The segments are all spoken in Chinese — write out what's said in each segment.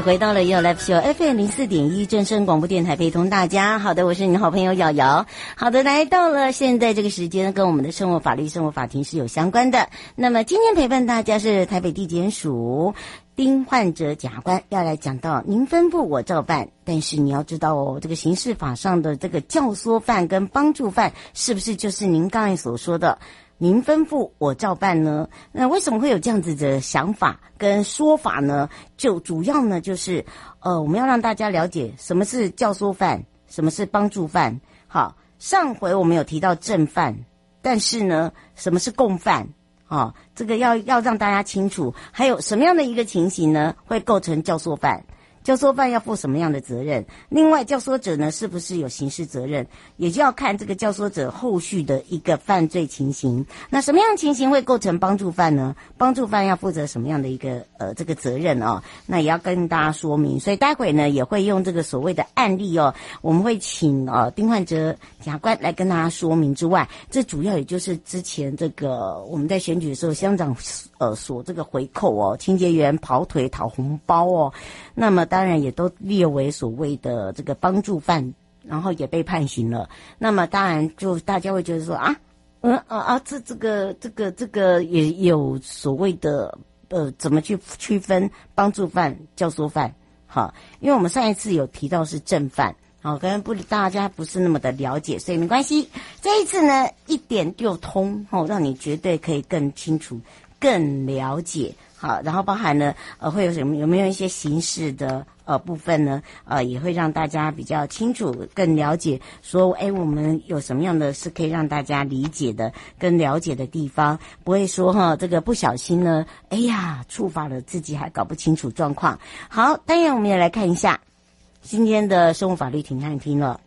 回到了 YOYO Live Show FM 零四点一正声广播电台，陪同大家。好的，我是你的好朋友瑶瑶。好的，来到了现在这个时间，跟我们的生活法律、生活法庭是有相关的。那么今天陪伴大家是台北地检署丁焕哲检察官，要来讲到您吩咐我照办。但是你要知道哦，这个刑事法上的这个教唆犯跟帮助犯，是不是就是您刚才所说的？您吩咐我照办呢？那为什么会有这样子的想法跟说法呢？就主要呢，就是呃，我们要让大家了解什么是教唆犯，什么是帮助犯。好，上回我们有提到正犯，但是呢，什么是共犯？好，这个要要让大家清楚。还有什么样的一个情形呢，会构成教唆犯？教唆犯要负什么样的责任？另外，教唆者呢，是不是有刑事责任？也就要看这个教唆者后续的一个犯罪情形。那什么样情形会构成帮助犯呢？帮助犯要负责什么样的一个呃这个责任哦？那也要跟大家说明。所以待会呢，也会用这个所谓的案例哦，我们会请呃丁焕哲检察官来跟大家说明之外，这主要也就是之前这个我们在选举的时候，乡长呃所这个回扣哦，清洁员跑腿讨红包哦，那么。当然也都列为所谓的这个帮助犯，然后也被判刑了。那么当然就大家会觉得说啊，嗯啊啊，这这个这个这个也有所谓的呃，怎么去区分帮助犯、教唆犯？好，因为我们上一次有提到是正犯，好，可能不大家不是那么的了解，所以没关系。这一次呢，一点就通，哦，让你绝对可以更清楚、更了解。好，然后包含呢，呃，会有什么？有没有一些形式的呃部分呢？呃，也会让大家比较清楚、更了解。说，哎，我们有什么样的是可以让大家理解的、更了解的地方？不会说哈，这个不小心呢，哎呀，触发了自己还搞不清楚状况。好，当然我们也来看一下今天的生物法律停看听了。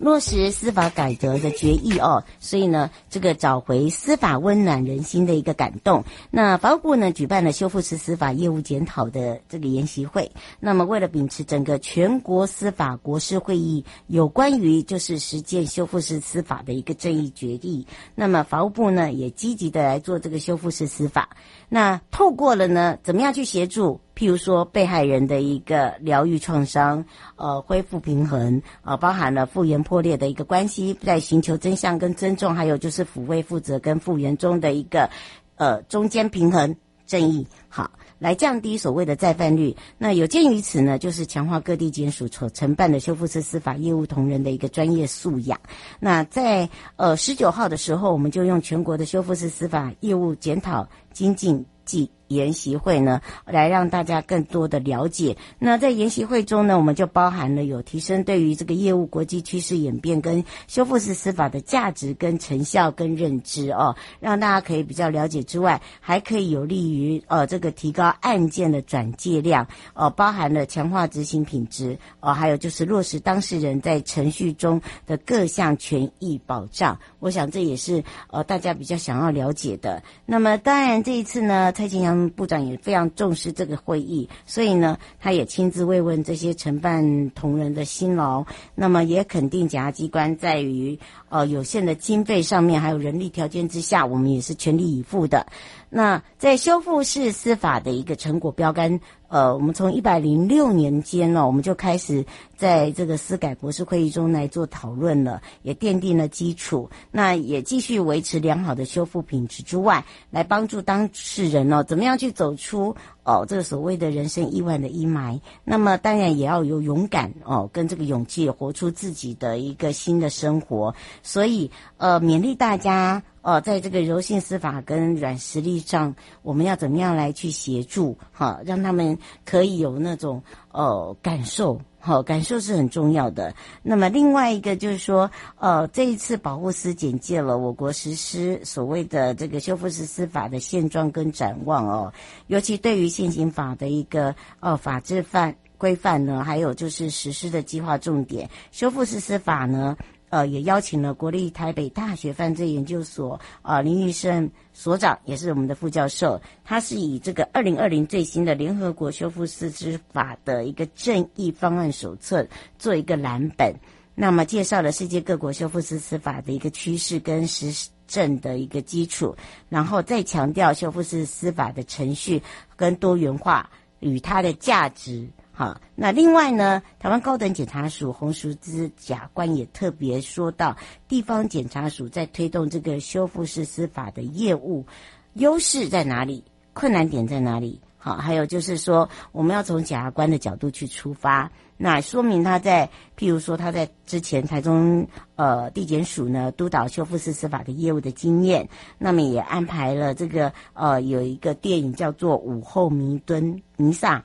落实司法改革的决议哦，所以呢，这个找回司法温暖人心的一个感动。那法务部呢举办了修复式司法业务检讨的这个研习会。那么为了秉持整个全国司法国师会议有关于就是实践修复式司法的一个正义决议，那么法务部呢也积极的来做这个修复式司法。那透过了呢，怎么样去协助？譬如说，被害人的一个疗愈创伤，呃，恢复平衡，呃，包含了复原破裂的一个关系，在寻求真相跟尊重，还有就是抚慰、负责跟复原中的一个，呃，中间平衡正义，好，来降低所谓的再犯率。那有鉴于此呢，就是强化各地检署所承办的修复式司法业务同仁的一个专业素养。那在呃十九号的时候，我们就用全国的修复式司法业务检讨精进记。研习会呢，来让大家更多的了解。那在研习会中呢，我们就包含了有提升对于这个业务国际趋势演变跟修复式司法的价值跟成效跟认知哦，让大家可以比较了解之外，还可以有利于呃这个提高案件的转介量哦，包含了强化执行品质哦，还有就是落实当事人在程序中的各项权益保障。我想这也是呃大家比较想要了解的。那么当然这一次呢，蔡清阳。部长也非常重视这个会议，所以呢，他也亲自慰问这些承办同仁的辛劳，那么也肯定检察机关在于呃有限的经费上面，还有人力条件之下，我们也是全力以赴的。那在修复式司法的一个成果标杆，呃，我们从一百零六年间呢，我们就开始在这个司改博士会议中来做讨论了，也奠定了基础。那也继续维持良好的修复品质之外，来帮助当事人哦，怎么样去走出哦这个所谓的人生意外的阴霾。那么当然也要有勇敢哦，跟这个勇气，活出自己的一个新的生活。所以呃，勉励大家。哦、在这个柔性司法跟软实力上，我们要怎么样来去协助哈，让他们可以有那种呃感受，好感受是很重要的。那么另外一个就是说，呃，这一次保护司简介了我国实施所谓的这个修复式司法的现状跟展望哦，尤其对于现行法的一个呃法制范规范呢，还有就是实施的计划重点，修复式司法呢。呃，也邀请了国立台北大学犯罪研究所啊、呃、林玉生所长，也是我们的副教授。他是以这个二零二零最新的联合国修复式司法的一个正义方案手册做一个蓝本，那么介绍了世界各国修复式司法的一个趋势跟实证的一个基础，然后再强调修复式司法的程序跟多元化与它的价值。好，那另外呢，台湾高等检察署洪淑姿甲官也特别说到，地方检察署在推动这个修复式司法的业务，优势在哪里？困难点在哪里？好，还有就是说，我们要从检察官的角度去出发，那说明他在，譬如说他在之前台中呃地检署呢督导修复式司法的业务的经验，那么也安排了这个呃有一个电影叫做《午后弥敦弥撒》。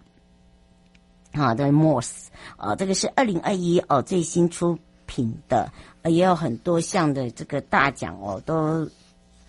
好的，Morse，呃，这个是二零二一哦最新出品的，也有很多项的这个大奖哦，都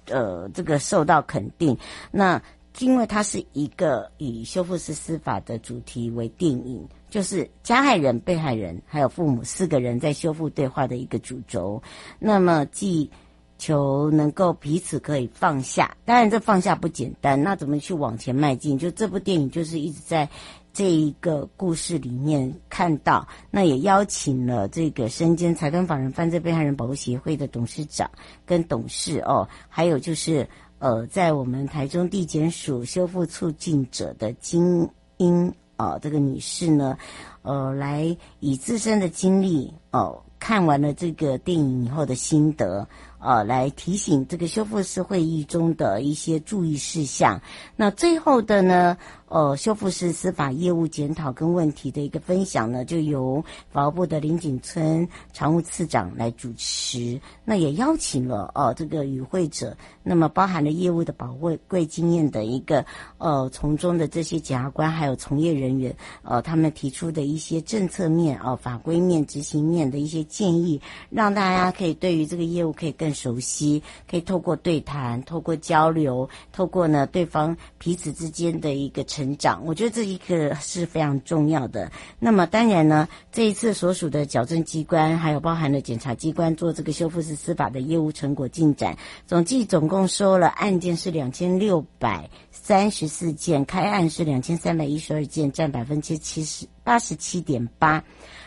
呃这个受到肯定。那因为它是一个以修复式司法的主题为电影，就是加害人、被害人还有父母四个人在修复对话的一个主轴。那么既求能够彼此可以放下，当然这放下不简单，那怎么去往前迈进？就这部电影就是一直在。这一个故事里面看到，那也邀请了这个身兼财团法人犯罪被害人保护协会的董事长跟董事哦，还有就是呃，在我们台中地检署修复促进者的金英啊、这个女士呢，呃，来以自身的经历哦、看完了这个电影以后的心得。呃，来提醒这个修复式会议中的一些注意事项。那最后的呢，呃，修复式司法业务检讨跟问题的一个分享呢，就由法务部的林景村常务次长来主持。那也邀请了呃这个与会者，那么包含了业务的宝贵经验的一个呃从中的这些检察官还有从业人员，呃，他们提出的一些政策面啊、呃、法规面、执行面的一些建议，让大家可以对于这个业务可以更。熟悉，可以透过对谈，透过交流，透过呢对方彼此之间的一个成长，我觉得这一个是非常重要的。那么当然呢，这一次所属的矫正机关，还有包含了检察机关做这个修复式司法的业务成果进展，总计总共收了案件是两千六百三十四件，开案是两千三百一十二件，占百分之七十八十七点八。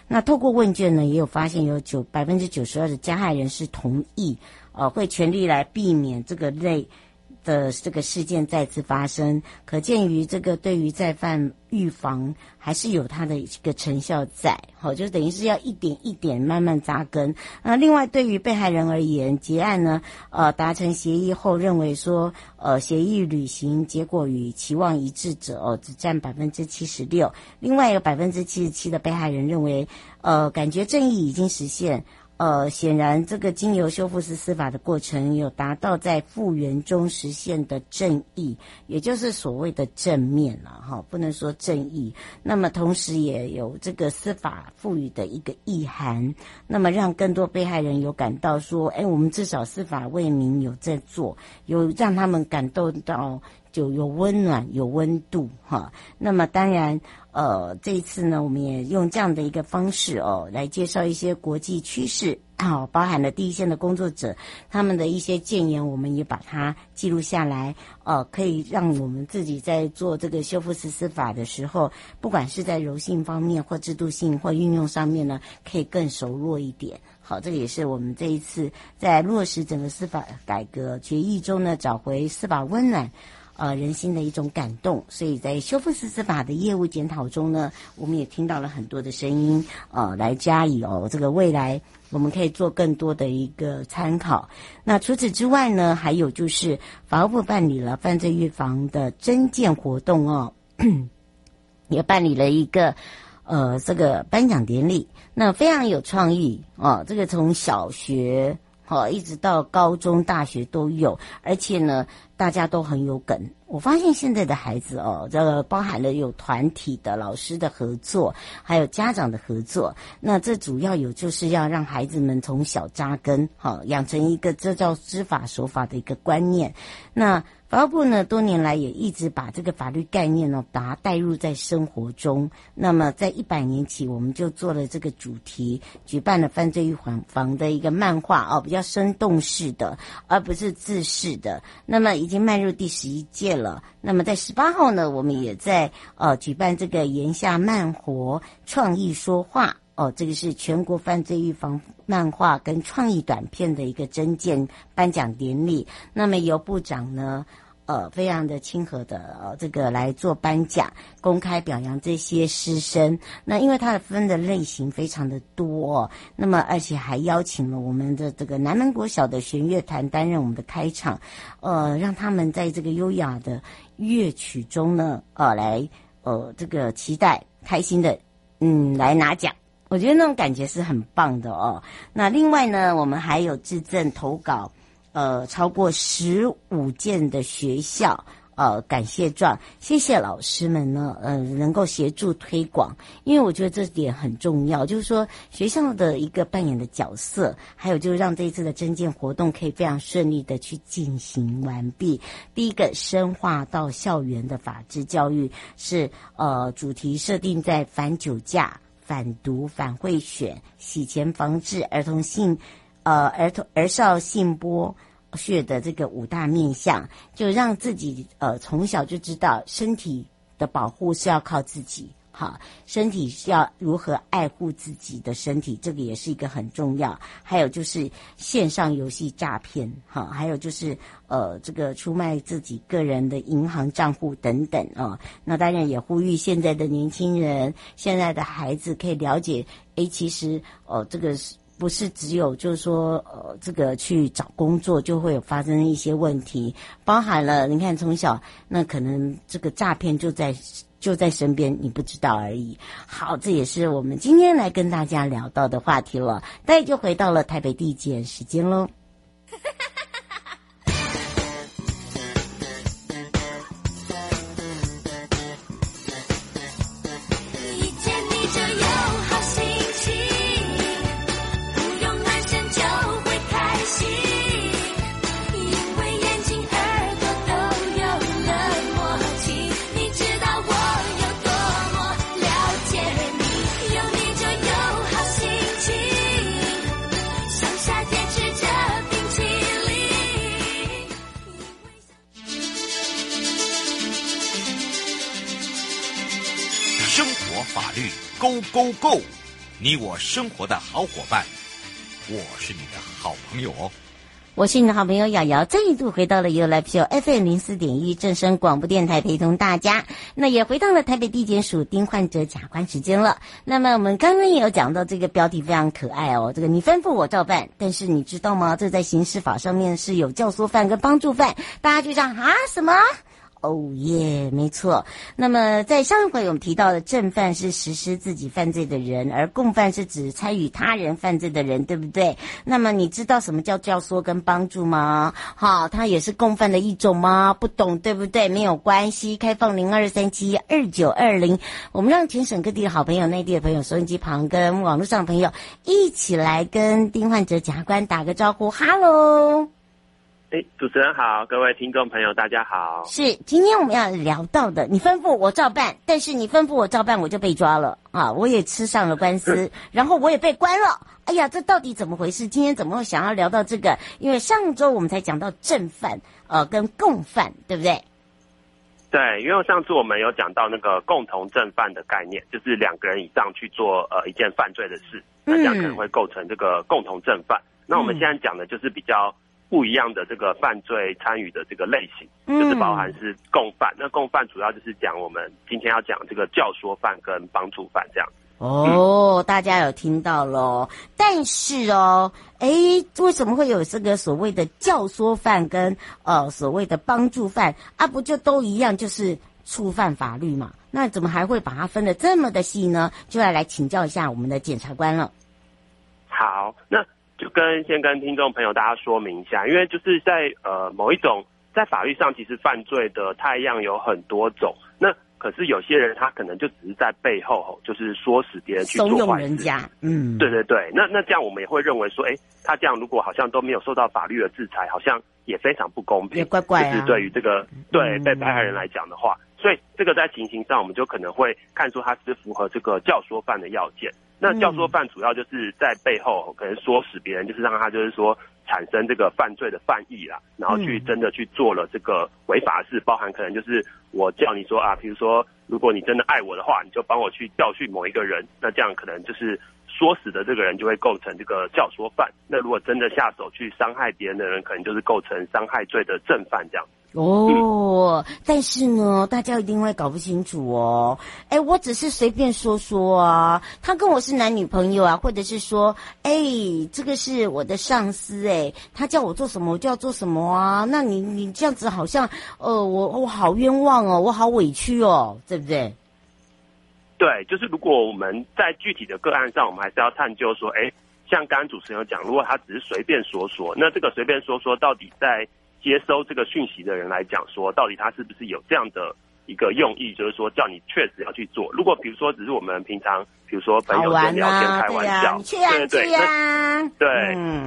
那透过问卷呢，也有发现有九百分之九十二的加害人是同意。呃，会全力来避免这个类的这个事件再次发生，可见于这个对于再犯预防还是有它的一个成效在。好，就等于是要一点一点慢慢扎根。那另外对于被害人而言，结案呢，呃，达成协议后认为说，呃，协议履行结果与期望一致者哦，只占百分之七十六。另外有百分之七十七的被害人认为，呃，感觉正义已经实现。呃，显然这个经由修复式司法的过程，有达到在复原中实现的正义，也就是所谓的正面了哈，不能说正义。那么同时也有这个司法赋予的一个意涵，那么让更多被害人有感到说，哎，我们至少司法为民有在做，有让他们感动到就有温暖、有温度哈。那么当然。呃，这一次呢，我们也用这样的一个方式哦，来介绍一些国际趋势，好、包含了第一线的工作者他们的一些建言，我们也把它记录下来，呃，可以让我们自己在做这个修复实施法的时候，不管是在柔性方面或制度性或运用上面呢，可以更熟络一点。好，这个也是我们这一次在落实整个司法改革决议中呢，找回司法温暖。呃，人心的一种感动，所以在修复式司法的业务检讨中呢，我们也听到了很多的声音，呃，来加以哦，这个未来我们可以做更多的一个参考。那除此之外呢，还有就是法务部办理了犯罪预防的征件活动哦，也办理了一个呃这个颁奖典礼，那非常有创意哦，这个从小学。好，一直到高中、大学都有，而且呢，大家都很有梗。我发现现在的孩子哦，这个包含了有团体的老师的合作，还有家长的合作。那这主要有就是要让孩子们从小扎根，好，养成一个这叫知法守法的一个观念。那法务部呢，多年来也一直把这个法律概念呢，把它带入在生活中。那么，在一百年起，我们就做了这个主题，举办了犯罪预防防的一个漫画哦，比较生动式的，而不是字式的。那么，已经迈入第十一届了。那么，在十八号呢，我们也在呃举办这个盐夏漫活创意说话。哦，这个是全国犯罪预防漫画跟创意短片的一个征件颁奖典礼。那么由部长呢，呃，非常的亲和的，呃，这个来做颁奖，公开表扬这些师生。那因为他的分的类型非常的多，哦，那么而且还邀请了我们的这个南门国小的弦乐团担任我们的开场，呃，让他们在这个优雅的乐曲中呢，呃，来呃这个期待开心的，嗯，来拿奖。我觉得那种感觉是很棒的哦。那另外呢，我们还有致赠投稿，呃，超过十五件的学校呃感谢状，谢谢老师们呢，呃，能够协助推广，因为我觉得这点很重要，就是说学校的一个扮演的角色，还有就是让这一次的征件活动可以非常顺利的去进行完毕。第一个深化到校园的法治教育是呃主题设定在反酒驾。反毒、反贿选、洗钱防治、儿童性，呃，儿童儿少性剥削的这个五大面向，就让自己呃从小就知道身体的保护是要靠自己。好，身体是要如何爱护自己的身体，这个也是一个很重要。还有就是线上游戏诈骗，哈，还有就是呃，这个出卖自己个人的银行账户等等啊。那当然也呼吁现在的年轻人，现在的孩子可以了解，诶，其实呃，这个是不是只有就是说呃，这个去找工作就会有发生一些问题，包含了你看从小那可能这个诈骗就在。就在身边，你不知道而已。好，这也是我们今天来跟大家聊到的话题了。大家就回到了台北地检时间喽。你我生活的好伙伴，我是你的好朋友哦。我是你的好朋友瑶瑶，再一度回到了 ufo FM 零四点一正声广播电台，陪同大家。那也回到了台北地检署丁患者假关时间了。那么我们刚刚也有讲到这个标题非常可爱哦，这个你吩咐我照办，但是你知道吗？这在刑事法上面是有教唆犯跟帮助犯，大家就这样啊什么？哦耶，没错。那么在上一回我们提到的正犯是实施自己犯罪的人，而共犯是指参与他人犯罪的人，对不对？那么你知道什么叫教唆跟帮助吗？好，他也是共犯的一种吗？不懂，对不对？没有关系，开放零二三七二九二零，我们让全省各地的好朋友、内地的朋友、收音机旁跟网络上的朋友一起来跟丁焕哲检察官打个招呼，哈喽。哎，主持人好，各位听众朋友，大家好。是，今天我们要聊到的，你吩咐我照办，但是你吩咐我照办，我就被抓了啊！我也吃上了官司，然后我也被关了。哎呀，这到底怎么回事？今天怎么会想要聊到这个？因为上周我们才讲到正犯，呃，跟共犯，对不对？对，因为上次我们有讲到那个共同正犯的概念，就是两个人以上去做呃一件犯罪的事，那这样可能会构成这个共同正犯。嗯、那我们现在讲的就是比较。不一样的这个犯罪参与的这个类型，就是包含是共犯。那共犯主要就是讲我们今天要讲这个教唆犯跟帮助犯这样。哦，嗯、大家有听到喽？但是哦，哎，为什么会有这个所谓的教唆犯跟呃所谓的帮助犯啊？不就都一样，就是触犯法律嘛？那怎么还会把它分的这么的细呢？就要来请教一下我们的检察官了。好，那。就跟先跟听众朋友大家说明一下，因为就是在呃某一种在法律上，其实犯罪的太样有很多种。那可是有些人他可能就只是在背后，就是唆使别人去怂恿人家。嗯，对对对。那那这样我们也会认为说，哎，他这样如果好像都没有受到法律的制裁，好像也非常不公平。也怪怪啊。就是对于这个对被被害人来讲的话，嗯，所以这个在情形上，我们就可能会看出他是符合这个教唆犯的要件。那教唆犯主要就是在背后可能唆使别人，就是让他就是说产生这个犯罪的犯意啦，然后去真的去做了这个违法事，包含可能就是我叫你说啊，比如说如果你真的爱我的话，你就帮我去教训某一个人，那这样可能就是唆使的这个人就会构成这个教唆犯。那如果真的下手去伤害别人的人，可能就是构成伤害罪的正犯这样。哦，但是呢，大家一定会搞不清楚哦。哎，我只是随便说说啊，他跟我是男女朋友啊，或者是说，哎，这个是我的上司，哎，他叫我做什么，我就要做什么啊。那你你这样子好像，呃，我我好冤枉哦，我好委屈哦，对不对？对，就是如果我们在具体的个案上，我们还是要探究说，哎，像刚刚主持人有讲，如果他只是随便说说，那这个随便说说到底在。接收这个讯息的人来讲，说到底他是不是有这样的一个用意，就是说叫你确实要去做。如果比如说只是我们平常，比如说朋友间聊天开玩笑，对对对，对，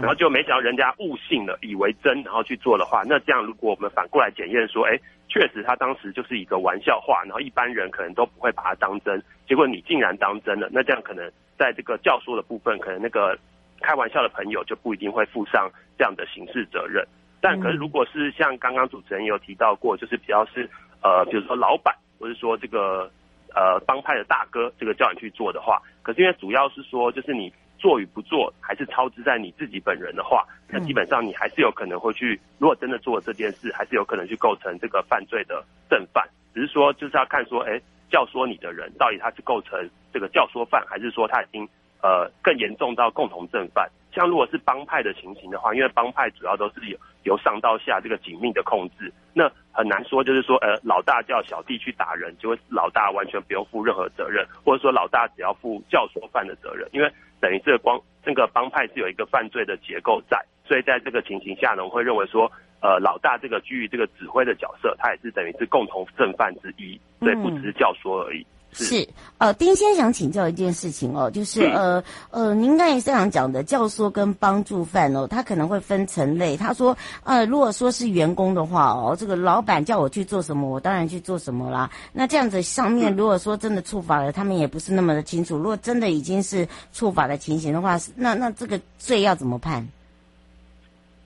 然后就没想到人家误信了，以为真，然后去做的话，那这样如果我们反过来检验说，哎，确实他当时就是一个玩笑话，然后一般人可能都不会把它当真，结果你竟然当真了，那这样可能在这个教唆的部分，可能那个开玩笑的朋友就不一定会负上这样的刑事责任。但可是，如果是像刚刚主持人有提到过，就是比较是呃，比如说老板，或者说这个呃帮派的大哥，这个叫你去做的话，可是因为主要是说，就是你做与不做，还是操之在你自己本人的话，那基本上你还是有可能会去，如果真的做了这件事，还是有可能去构成这个犯罪的正犯。只是说，就是要看说，哎，教唆你的人到底他是构成这个教唆犯，还是说他已经呃更严重到共同正犯。像如果是帮派的情形的话，因为帮派主要都是由由上到下这个紧密的控制，那很难说就是说，呃，老大叫小弟去打人，就会老大完全不用负任何责任，或者说老大只要负教唆犯的责任，因为等于这个光这个帮派是有一个犯罪的结构在，所以在这个情形下呢，我会认为说，呃，老大这个居于这个指挥的角色，他也是等于是共同正犯之一，所以不只是教唆而已。是，呃，丁先想请教一件事情哦，就是呃呃，您刚才这样讲的教唆跟帮助犯哦，他可能会分层类。他说，呃，如果说是员工的话哦，这个老板叫我去做什么，我当然去做什么啦。那这样子上面如果说真的触法了，他们也不是那么的清楚。如果真的已经是触法的情形的话，那那这个罪要怎么判？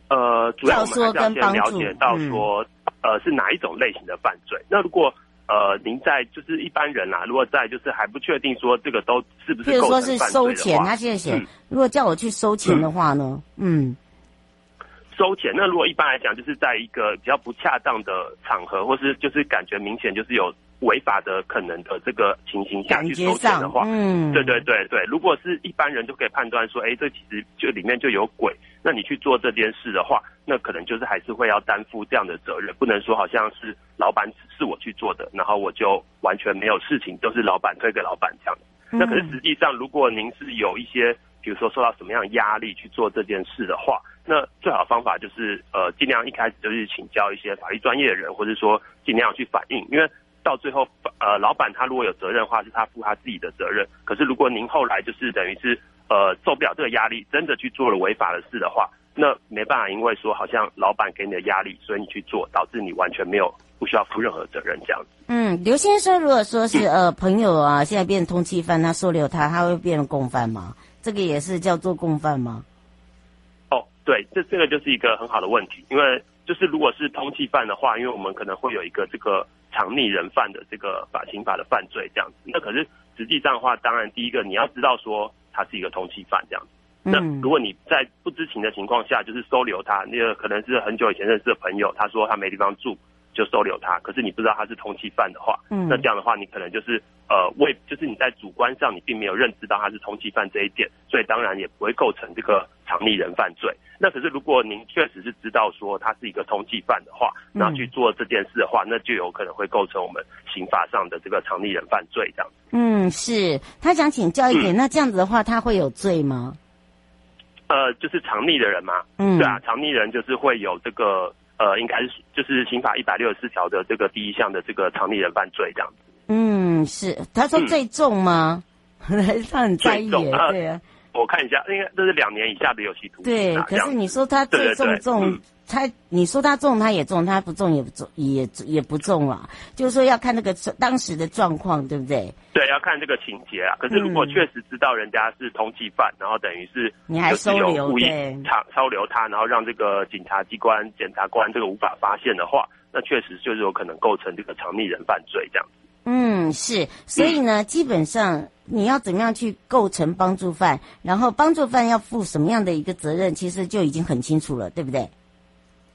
呃，主要我们还是要先了解到说，嗯、呃，是哪一种类型的犯罪。那如果呃，您在就是一般人啦、啊，如果在就是还不确定说这个都是不是构成犯罪的话，比如说是收钱，他现在写，嗯、如果叫我去收钱的话呢？嗯，嗯收钱，那如果一般来讲，就是在一个比较不恰当的场合，或是就是感觉明显就是有违法的可能的这个情形下去收钱的话，嗯，对对对对，如果是一般人就可以判断说，哎，这其实就里面就有鬼。那你去做这件事的话，那可能就是还是会要担负这样的责任，不能说好像是老板指示我去做的，然后我就完全没有事情，都是老板推给老板这样。那可是实际上，如果您是有一些，比如说受到什么样的压力去做这件事的话，那最好的方法就是呃，尽量一开始就是请教一些法律专业的人，或者说尽量去反映，因为到最后呃，老板他如果有责任的话，是他负他自己的责任。可是如果您后来就是等于是。呃，受不了这个压力，真的去做了违法的事的话，那没办法，因为说好像老板给你的压力，所以你去做，导致你完全没有不需要负任何责任这样子。嗯，刘先生，如果说是呃朋友啊，现在变通缉犯，他收留他，他会变成共犯吗？这个也是叫做共犯吗？哦，对，这这个就是一个很好的问题，因为就是如果是通缉犯的话，因为我们可能会有一个这个藏匿人犯的这个法刑法的犯罪这样子。那可是实际上的话，当然第一个你要知道说。他是一个通缉犯这样子，那如果你在不知情的情况下，就是收留他，那个可能是很久以前认识的朋友，他说他没地方住，就收留他。可是你不知道他是通缉犯的话，嗯那这样的话，你可能就是呃为，就是你在主观上你并没有认知到他是通缉犯这一点，所以当然也不会构成这个藏匿人犯罪。那可是如果您确实是知道说他是一个通缉犯的话，那去做这件事的话，那就有可能会构成我们刑法上的这个藏匿人犯罪这样。嗯，是他想请教一点，嗯、那这样子的话，他会有罪吗？呃，就是藏匿的人嘛，嗯，对啊，藏匿人就是会有这个呃，应该是就是刑法一百六十四条的这个第一项的这个藏匿人犯罪这样子。嗯，是，他说最重吗？嗯、他很在意对啊。我看一下，应该这是两年以下的有期徒刑。对，可是你说他最重重，他你说他重，他也重，他不重也不重，也也不重啊。就是说要看那个当时的状况，对不对？对，要看这个情节啊。可是如果确实知道人家是通缉犯，嗯、然后等于是你还收留，故意藏收留他，然后让这个警察机关、检察官这个无法发现的话，那确实就是有可能构成这个藏匿人犯罪这样子。嗯，是，所以呢，嗯、基本上。你要怎么样去构成帮助犯？然后帮助犯要负什么样的一个责任？其实就已经很清楚了，对不对？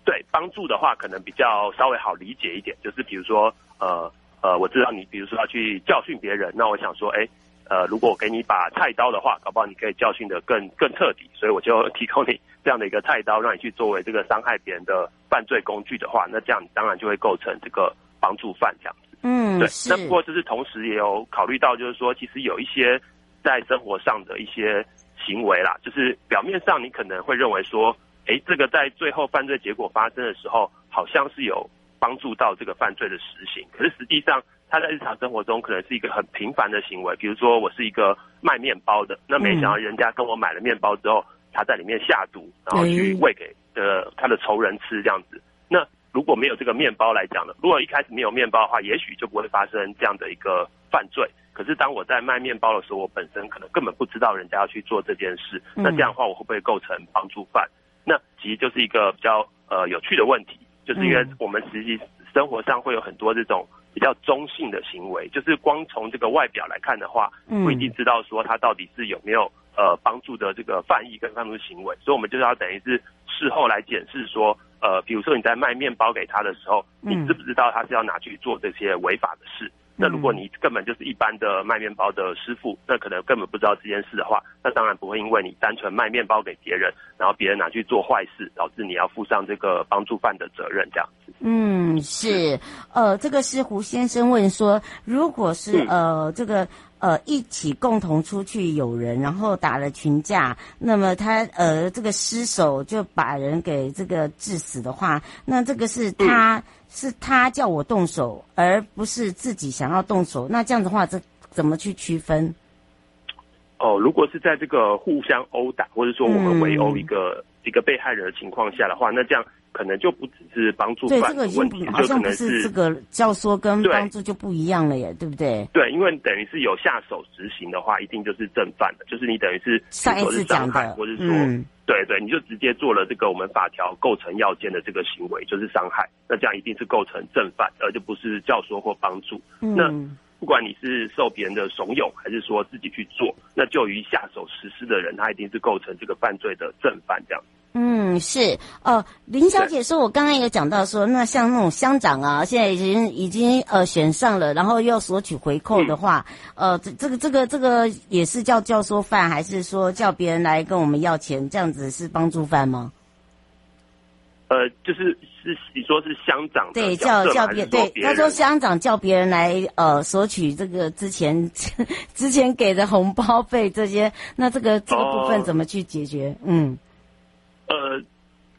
对，帮助的话可能比较稍微好理解一点，就是比如说，呃呃，我知道你，比如说要去教训别人，那我想说，哎，呃，如果我给你把菜刀的话，搞不好你可以教训的更更彻底，所以我就提供你这样的一个菜刀，让你去作为这个伤害别人的犯罪工具的话，那这样你当然就会构成这个帮助犯这样子。嗯，对。那不过就是同时也有考虑到，就是说，其实有一些在生活上的一些行为啦，就是表面上你可能会认为说，哎，这个在最后犯罪结果发生的时候，好像是有帮助到这个犯罪的实行。可是实际上，他在日常生活中可能是一个很平凡的行为。比如说，我是一个卖面包的，那没想到人家跟我买了面包之后，他在里面下毒，然后去喂给呃他的仇人吃，这样子。那如果没有这个面包来讲呢，如果一开始没有面包的话，也许就不会发生这样的一个犯罪。可是当我在卖面包的时候，我本身可能根本不知道人家要去做这件事，那这样的话我会不会构成帮助犯？那其实就是一个比较呃有趣的问题，就是因为我们实际生活上会有很多这种比较中性的行为，就是光从这个外表来看的话，不一定知道说他到底是有没有呃帮助的这个犯意跟犯罪行为，所以我们就是要等于是事后来检视说。呃，比如说你在卖面包给他的时候，你知不知道他是要拿去做这些违法的事？嗯、那如果你根本就是一般的卖面包的师傅，那可能根本不知道这件事的话，那当然不会因为你单纯卖面包给别人，然后别人拿去做坏事，导致你要负上这个帮助犯的责任这样子。嗯，是。呃，这个是胡先生问说，如果是呃这个。呃，一起共同出去有人，然后打了群架，那么他呃这个失手就把人给这个致死的话，那这个是他、嗯、是他叫我动手，而不是自己想要动手。那这样的话，这怎么去区分？哦，如果是在这个互相殴打，或者说我们围殴一个、嗯、一个被害人的情况下的话，那这样。可能就不只是帮助犯的问题，对，这个已经好像不是这个教唆跟帮助就不一样了耶，对，对不对？对，因为等于是有下手执行的话，一定就是正犯的，就是你等于是上一次讲的，或者说，嗯、对对，你就直接做了这个我们法条构成要件的这个行为，就是伤害，那这样一定是构成正犯，而就不是教唆或帮助。嗯、那不管你是受别人的怂恿，还是说自己去做，那就于下手实施的人，他一定是构成这个犯罪的正犯，这样。嗯，是哦，林小姐说，我刚刚有讲到说，那像那种乡长啊，现在已经已经呃选上了，然后又索取回扣的话，嗯、呃，这这个这个这个也是叫教唆犯，还是说叫别人来跟我们要钱，这样子是帮助犯吗？呃，就是是你说是乡长对叫叫别对，他说乡长叫别人来呃索取这个之前 之前给的红包费这些，那这个这个部分怎么去解决？哦、嗯。呃，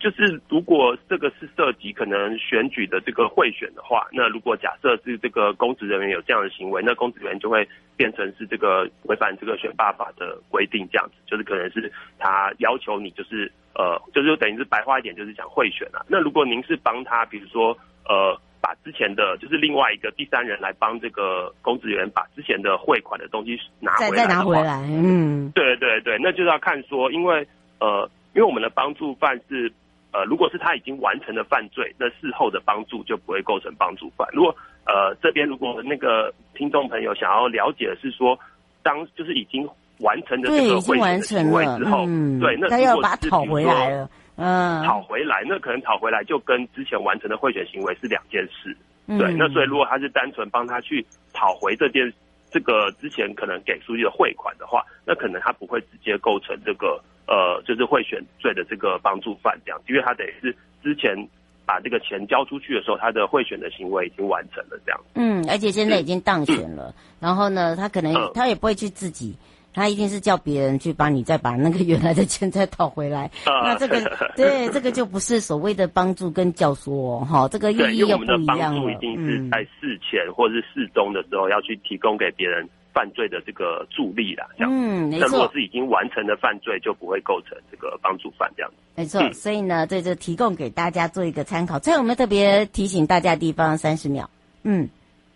就是如果这个是涉及可能选举的这个贿选的话，那如果假设是这个公职人员有这样的行为，那公职人员就会变成是这个违反这个选罢法的规定，这样子就是可能是他要求你就是呃，就是等于是白话一点就是讲贿选啊。那如果您是帮他，比如说呃，把之前的就是另外一个第三人来帮这个公职人员把之前的汇款的东西拿回来，再再拿回来，嗯，对对对，那就是要看说，因为呃。因为我们的帮助犯是，呃，如果是他已经完成了犯罪，那事后的帮助就不会构成帮助犯。如果呃这边如果那个听众朋友想要了解的是说，当就是已经完成的这个贿选的行为之后，嗯、对，那他要把它讨回来了，嗯，讨回来，那可能讨回来就跟之前完成的贿选行为是两件事。对，嗯、那所以如果他是单纯帮他去讨回这件这个之前可能给书记的汇款的话，那可能他不会直接构成这个。呃，就是贿选罪的这个帮助犯这样，因为他等于是之前把这个钱交出去的时候，他的贿选的行为已经完成了这样。嗯，而且现在已经当选了，嗯、然后呢，他可能他也不会去自己他一定是叫别人去帮你再把那个原来的钱再讨回来。啊、那这个 对这个就不是所谓的帮助跟教唆哈、哦，这个意义又不一样了。对，因为我们的帮助一定是在事前或者是事中的时候要去提供给别人犯罪的这个助力啦，这样。嗯，没错。那如果是已经完成的犯罪，就不会构成这个帮助犯这样子。没错，嗯、所以呢，这就提供给大家做一个参考。最后我们特别提醒大家的地方，三十秒。嗯。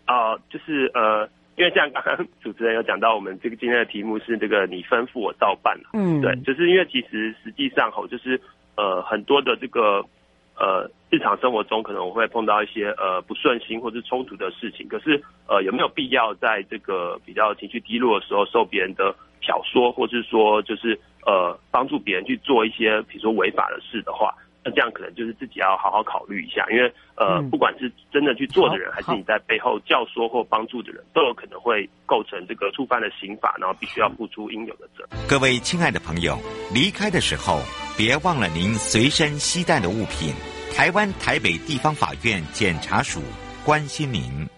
啊、呃，就是呃。因为像刚刚主持人有讲到，我们这个今天的题目是这个你吩咐我照办。嗯，对，就是因为其实实际上吼，就是呃很多的这个呃日常生活中可能我会碰到一些呃不顺心或是冲突的事情，可是呃有没有必要在这个比较情绪低落的时候受别人的挑唆，或是说就是呃帮助别人去做一些比如说违法的事的话？那这样可能就是自己要好好考虑一下，因为呃，不管是真的去做的人，还是你在背后教唆或帮助的人，都有可能会构成这个触犯的刑法，然后必须要付出应有的责任。各位亲爱的朋友，离开的时候别忘了您随身携带的物品。台湾台北地方法院检察署关心您。